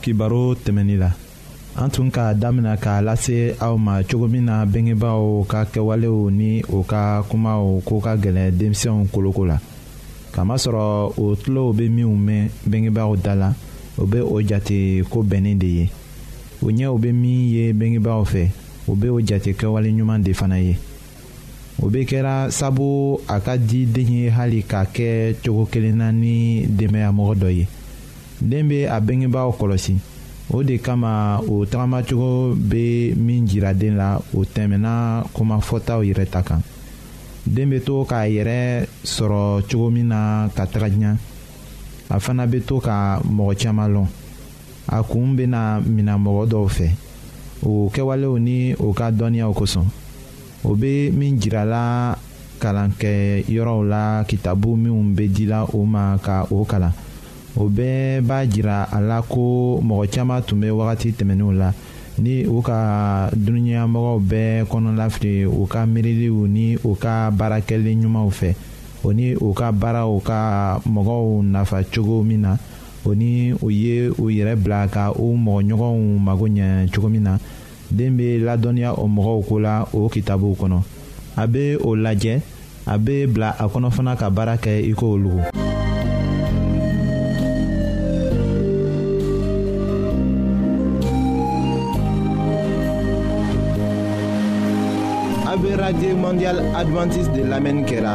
kibaro tɛmɛnin la an tun k'a damina k'a lase aw ma cogo min na bengebaaw ka kɛwalew ni o ka kumaw ko ka gɛlɛn denmisɛnw koloko la kamasɔrɔ o tulow bɛ minw mɛn bengebaaw da la o bɛ o jate ko bɛnnen de ye o ɲɛw bɛ min ye bengebaaw fɛ o bɛ o jate kɛwale ɲuman de fana ye o bɛ kɛra sabu a ka di den ye hali k'a kɛ cogo kelen na ni denbayamɔgɔ dɔ ye den bɛ a bengebaaw kɔlɔsi o de kama o tagamacogo bɛ min jira den la o tɛmɛnna komafɔtaw yɛrɛ ta kan den bɛ to k'a yɛrɛ sɔrɔ cogo min na ka taga ɲɛ a fana bɛ to ka mɔgɔ caman lɔn a kun bɛna mina mɔgɔ dɔw fɛ o kɛwalew ni o ka dɔnniyaw kosɔn o bɛ min jirala kalankɛ yɔrɔw la kitabu minnu bɛ dila o ma ka o kalan o bɛɛ b'a jira a la ko mɔgɔ caman tun bɛ wagati tɛmɛnenw la ni u ka dununyamɔgɔw bɛɛ kɔnɔlafili u ka miiriliw ni u ka baarakɛli ɲumanw fɛ o ni u ka baaraw ka mɔgɔw nafa cogo min na o ni o ye o yɛrɛ bila ka o mɔgɔɲɔgɔnw mago ɲɛ cogo min na den bɛ ladɔnniya o mɔgɔw ko la o kitabuw kɔnɔ a bɛ o lajɛ a bɛ bila a kɔnɔ fana ka baara kɛ i ko olu. a bɛ radio mondial adventiste de lamɛnni kɛra.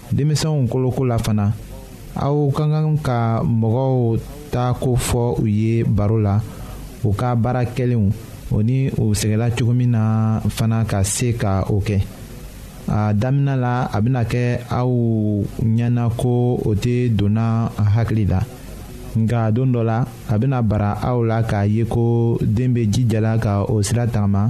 denmisɛnw koloko la fana aw ka kan ka mɔgɔw ta ko fɔ u ye baro la u ka baara kɛlenw o ni u sɛgɛla cogo min na fana ka se ka o kɛ a daminɛ la a bɛna kɛ aw ɲɛna ko o tɛ donna hakili la nka don dɔ la a bɛna bara aw la k'a ye ko den bɛ jijala ka o sira tagama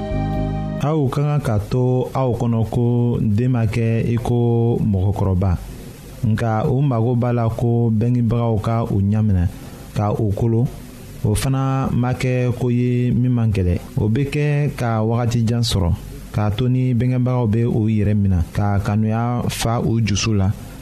aw ka kan ka to aw kɔnɔ ko den ma kɛ i ko mɔgɔkɔrɔba nka u mago b'a la ko bɛnkibagaw ka u ɲaminɛ ka u kolo o fana ma kɛ ko ye min man gɛlɛ o bɛ kɛ ka wagati jan sɔrɔ k'a to ni bɛnkɛbagaw bɛ u yɛrɛ minɛ ka kanuya fa u dusu la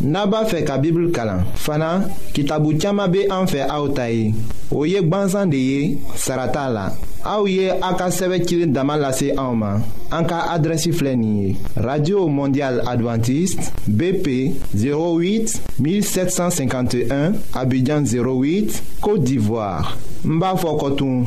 n'a b'a fɛ ka bibulu kalan fana kitabu caman bɛ an fɛ aw ta ye o ye gwansan de ye sara t'a la aw ye a ka sɛbɛn cilen dama lase anw ma an ka adrɛsi filɛ nin ye radio mondial adventiste bp 08 1751 abidjan 08 côte d'ivoire n b'a fɔ kɔtun.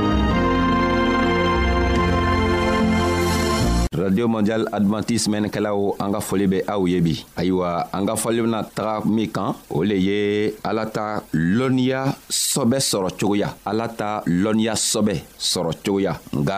radio mondial adventiste mɛnnikɛlaw an ka foli bɛ aw ye bi ayiwa an ka fɔli bɛna taga min kan o le ye ala ta lɔnniya sɔbɛ sɔrɔ cogoya ala ta lɔnniya sɔbɛ sɔrɔ cogoya nka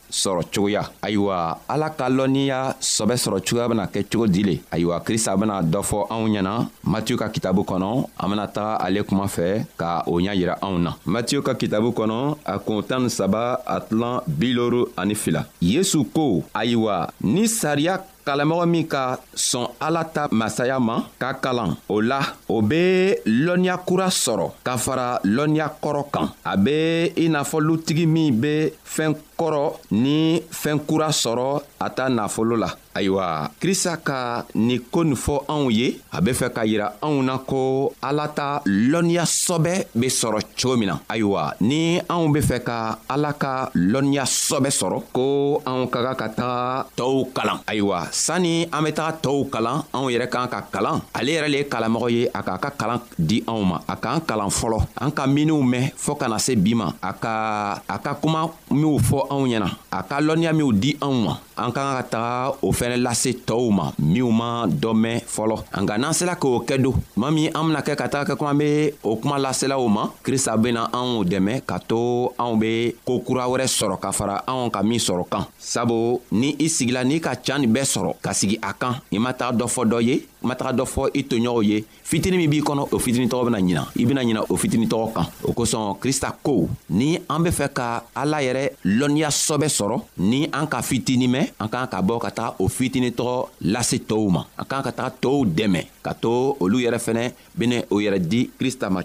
sɔrɔ cogoya ayiwa ala ka lɔnniya sɔbɛ sɔrɔ cogoya bena kɛ cogo di le ayiwa krista bena dɔ fɔ anw ɲɛna matiyu ka kitabu kɔnɔ an bena taga ale kuma fɛ ka o ɲa yira anw na matiyu ka kitabu kɔnɔ a kun tan ni saba a tilan biloru ani fila yesu ko ayiwa ni sariya kalanmɔgɔ min ka sɔn ala ta masaya ma ka kalan o la o be lɔnniya kura sɔrɔ ka fara lɔnniya kɔrɔ kan a be i n'a fɔ lutigi min be fɛɛn kɔrɔ ni fɛɛn kura sɔrɔ a ta nafolo la ayiwa krista ka nin ko nin fɔ anw ye a be fɛ ka yira anw na ko ala ta lɔnniya sɔbɛ be sɔrɔ cogo min na ayiwa ni anw be fɛ ka ala ka lɔnniya sɔbɛ sɔrɔ ko anw ka ka ka taga tɔɔw kalan ayiwa sanni an be taga tɔɔw kalan anw yɛrɛ k'an ka kalan ale yɛrɛ le ye kalanmɔgɔ ye a k'a ka kalan di anw ma a k'an kalan fɔlɔ an ka miniw mɛn fɔɔ kana se bi ma a ka a ka kuma minw fɔ anw ɲɛna a ka lɔnniya minw di anw ma an ka kan ka taga o fɛnɛ lase tɔɔw ma minw ma dɔ mɛn fɔlɔ an ka n'an sela k'o kɛ don tuma min an bena kɛ ka taga kɛ kuma an be o kuma laselaw ma krista bena anw dɛmɛ ka to anw be koo kura wɛrɛ sɔrɔ ka fara anw ka min sɔrɔ kan sabu ni i sigila n'i ka can nin bɛɛ sɔrɔ ka sigi a kan i ma taga dɔ fɔ dɔ ye i ma taga dɔ fɔ i toɲɔgɔnw ye fitini min b'i kɔnɔ o fitini tɔgɔ bena ɲina i bena ɲina o fitini tɔgɔ kan o kosɔn krista ko ni an be fɛ ka ala yɛrɛ lɔnniya sɔbɛ sɔrɔ ni an ka fitini mɛn an k'an ka bɔ ka taga o fitini tɔgɔ lase tɔɔw ma an k'an ka taga tɔɔw dɛmɛ ka to olu yɛrɛ fɛnɛ bene o yɛrɛ di krista ma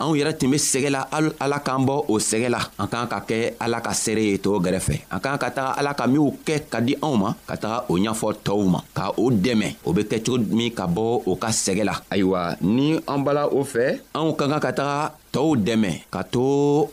anw yɛrɛ tun be sɛgɛ la ala k'an bɔ o sɛgɛ la an k'an ka kɛ ala ka seere ye tɔɔw gɛrɛfɛ an k'an ka taga ala ka minw kɛ ka di anw ma ka taga o ɲafɔ tɔɔw ma ka o dɛmɛ o be kɛ cogo min ka bɔ o ka sɛgɛ la ayiwa ni an bala o fɛ anw ka kan ka taga tɔɔw dɛmɛ ka to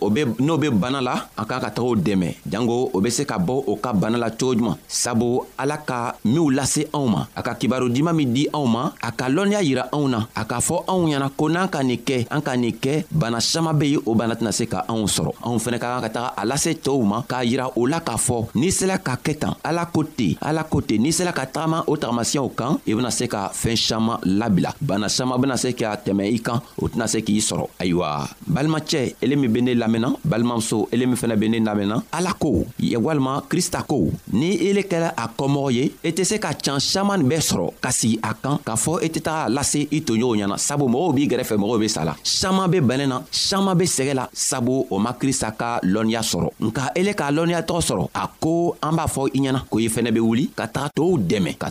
o be n'o be bana la an k'an ka taga o dɛmɛ jango o be se ka bɔ o ka bana la cogo juman sabu ala ka minw lase anw ma a ka kibaru diman min di anw ma a ka lɔnniya yira anw na a k'a fɔ anw ɲɛna ko n'an ka nin kɛ an ka nin kɛ bana saman be ye o bana tɛna se ka anw sɔrɔ anw fɛnɛ ka kan ka taga a lase tɔɔw ma k'a yira o la k'a fɔ n'i sela ka kɛ tan ala ko ten ala ko ten n'i sela ka tagama o tagamasiyɛw kan i bena se ka fɛɛn saman labila bana saman bena se ka tɛmɛ i kan o tɛna se k'i sɔrɔ ayiwa balimacɛ ele min be ne lamɛnna balimamuso ele min fɛnɛ be ne lamɛnna ala ko walima krista ko ni ele kɛla a kɔmɔgɔ ye i e tɛ se ka can saman bɛɛ sɔrɔ ka sigi a kan k'a fɔ i e tɛ taga lase i toɲɔgɔnw ɲɛna sabu mɔgɔw b'i gɛrɛfɛ mɔgɔw be sala saman be bɛnɛ na saman be sɛgɛ la sabu o ma krista ka lɔnniya sɔrɔ nka ele k'a lɔnniyatɔgɔ sɔrɔ a ko an b'a fɔ i ɲɛna ko i fɛnɛ be wuli ka taga tow dɛmɛ ka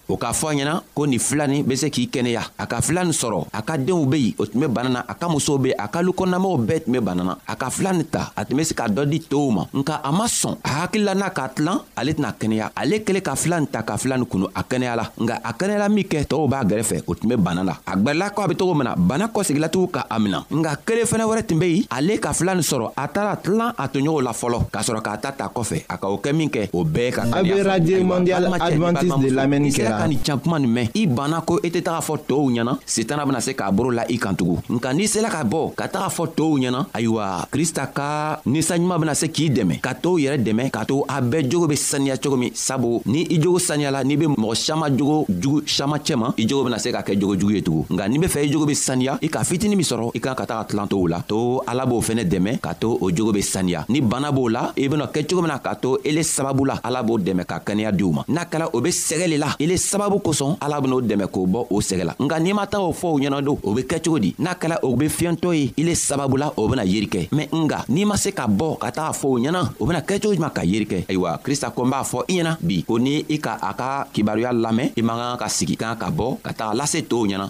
o k'a fɔ a ɲɛna ko nin fila nin be se k'i kɛnɛya a ka fila nin sɔrɔ a ka denw be yen o tun be bana na a ka musow be a ka lukɔnɔnamɔgɔw bɛɛ tun be bana na a ka fila nin ta a tun be se ka dɔ di tow ma nka a ma sɔn a hakilila n'a k'a tilan ale tɛna kɛnɛya ale kelen ka fila nin ta ka fila nin kunu a kɛnɛyala nka a kɛnɛyala min kɛ tɔɔw b'a gɛrɛfɛ o tun be bana la a gwɛrɛla ko a be cogo min na bana kɔsegilatugu ka a mina nka kelen fɛnɛ wɛrɛ tun be yen ale ka fila nin sɔrɔ a taara tilan a toɲɔgɔnw la fɔlɔ k'a sɔrɔ k'a ta ta kɔfɛ a ka o kɛ min kɛ o bɛɛ ka a bɛ radio mondial adventiste de lamɛnni kɛra i sera ka nin can kuma nin mɛn i banna ko i tɛ taga fɔ tɔɔw ɲɛna setana bɛna se k'a boro la i kan tugun nka n'i sera ka bɔ ka taga fɔ tɔɔw ɲɛna ayiwa krista ka ninsa ɲuman bɛna se k'i dɛmɛ ka tɔɔw yɛrɛ dɛmɛ k'a to a bɛɛ jogo bɛ saniya cogo min sabu ni i jogo saniyala n'i bɛ mɔgɔ siama jogo jugu siama cɛma i jogo bɛna se ka kɛ jogo jugu ye tugun nka n'i bɛ fɛ i jogo bɛ saniya i ka fitini min sɔrɔ i kan ka taga tilan tɔɔw la to ala b'o fɛnɛ dɛmɛ ka to o jogo be saniya ni bana b'o la i bena kɛ cogo min na k'a to ele sababu la ala b'o dɛmɛ ka kɛnɛya diw ma n'a kɛla o be sɛgɛ le la ele sababu kosɔn ala ben'o dɛmɛ k'o bɔ o sɛgɛ la nka n'i ma taa o fɔ o ɲɛna don o be kɛ cogo di n'a kɛla o be fiyɛntɔ ye ile sababu la o bena yeri kɛ mɛn nga n'i ma se ka bɔ ka taga fɔ o ɲɛna o bena kɛ cogo juman ka yeri kɛ ayiwa krista ko n b'a fɔ i ɲɛna bi ko ni i ka a ka kibaruya lamɛn i man kan ka sigi kan ka bɔ ka taga lase tow ɲɛna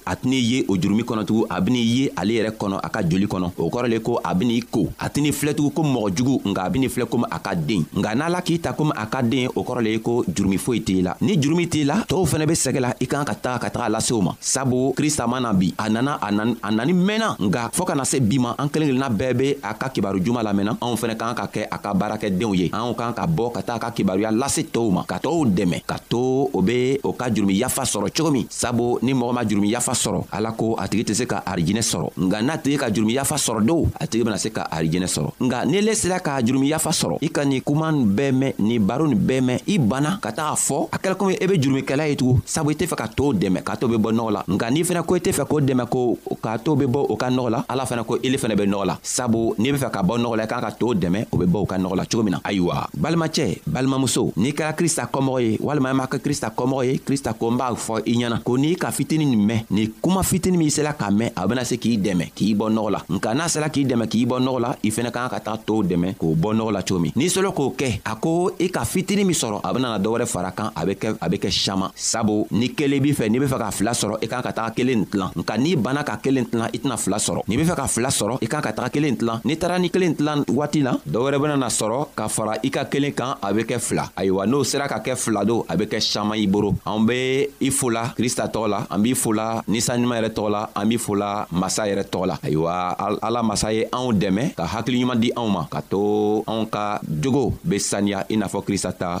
a tɛn'i ye o jurumi kɔnɔ tugun a ben'i ye ale yɛrɛ kɔnɔ a ka joli kɔnɔ o kɔrɔ le ko a ben'i ko a tɛn'i filɛ tugun komi mɔgɔ jugu nka a ben'i filɛ komi a ka den nka n'ala k'i ta komi a ka den o kɔrɔ le ye ko jurumi foyi t'i la ni jurumi t'i la tɔɔw fɛnɛ be sɛgɛ la i kan ka taga ka taga lase o ma sabu krista ma na bi a nana a nani mɛnna nka fɔɔ ka na se bi ma an kelen kelenna bɛɛ be a ka kibaru juman lamɛnna anw fɛnɛ k'an ka kɛ a ka baarakɛdenw ye anw k'an ka bɔ ka taga ka kibaruya lase tɔɔw ma ka tɔɔw dɛmɛ ka to o be o ka jurumi yafa sɔrɔ cogo min sabu ni mɔgɔ ma jurumi yafa sɔrɔ ala ko a tigi tɛ se ka arijinɛ sɔrɔ nka n'a tigi ka jurumi yafa sɔrɔ do a tigi bena se ka arijinɛ sɔrɔ nka ni le sera k'a jurumi yafa sɔrɔ i ka nin kuman bɛɛ mɛn nin baro nin bɛɛ mɛn i banna ka taga fɔ a kɛla komi i e be jurumikɛla ye tugun sabu i tɛ fɛ ka too dɛmɛ k'a to be bɔ nɔgɔ la nka n'i fɛnɛ ko i tɛ fɛ k'o dɛmɛ ko k'a to be bɔ o ka nɔgɔ la ala fɛnɛ ko ile fɛnɛ be nɔgɔ la sabu n'i be fɛ ka bɔ nɔgɔ la i kan ka to dɛmɛ o be bɔ u ka nɔgɔ la cogo min na ayiwa balimacɛ balimamuso n'i kɛra krista kɔmɔgɔ ye walima i m'a kɛ krista kɔmɔgɔ ye krista ko n b'a fɔ i ɲɛna ko n'i ka fitini nin mɛn ni kuma fitini min sela k'a mɛn a bena se k'i dɛmɛ k'i bɔ nɔgɔ la nka n'a sela k'i dɛmɛ k'i bɔ nɔgɔ la i fɛnɛ kan ka taga tow dɛmɛ k'o bɔ nɔgɔ la cogo min n'i sɔlɔ k'o kɛ a ko i ka fitini min sɔrɔ a benana dɔ wɛrɛ fara kan a be kɛ a be kɛ saman sabu ni kelen b'i fɛ n'i be fɛ ka fila sɔrɔ i kan ka taga kelen tilan nka n'i banna ka kelen tilan i tɛna fila sɔrɔ n'i be fɛ ka fila sɔrɔ i kan ka taga kelen tilan n'i taara ni kelen tilan waati la dɔ wɛrɛ benana sɔrɔ ka fara i ka kelen kan a be kɛ fila ayiwa n'o sera ka kɛ fila don a be kɛ saman i boro an be i fola krista tɔgɔ la an b'i fola ninsanɲuman yɛrɛ tɔgɔ la an b'i fola masa yɛrɛ tɔgɔ la ayiwa ala masa ye anw dɛmɛ ka hakiliɲuman di anw ma ka to anw ka jogo be saniya i n'a fɔ krista ta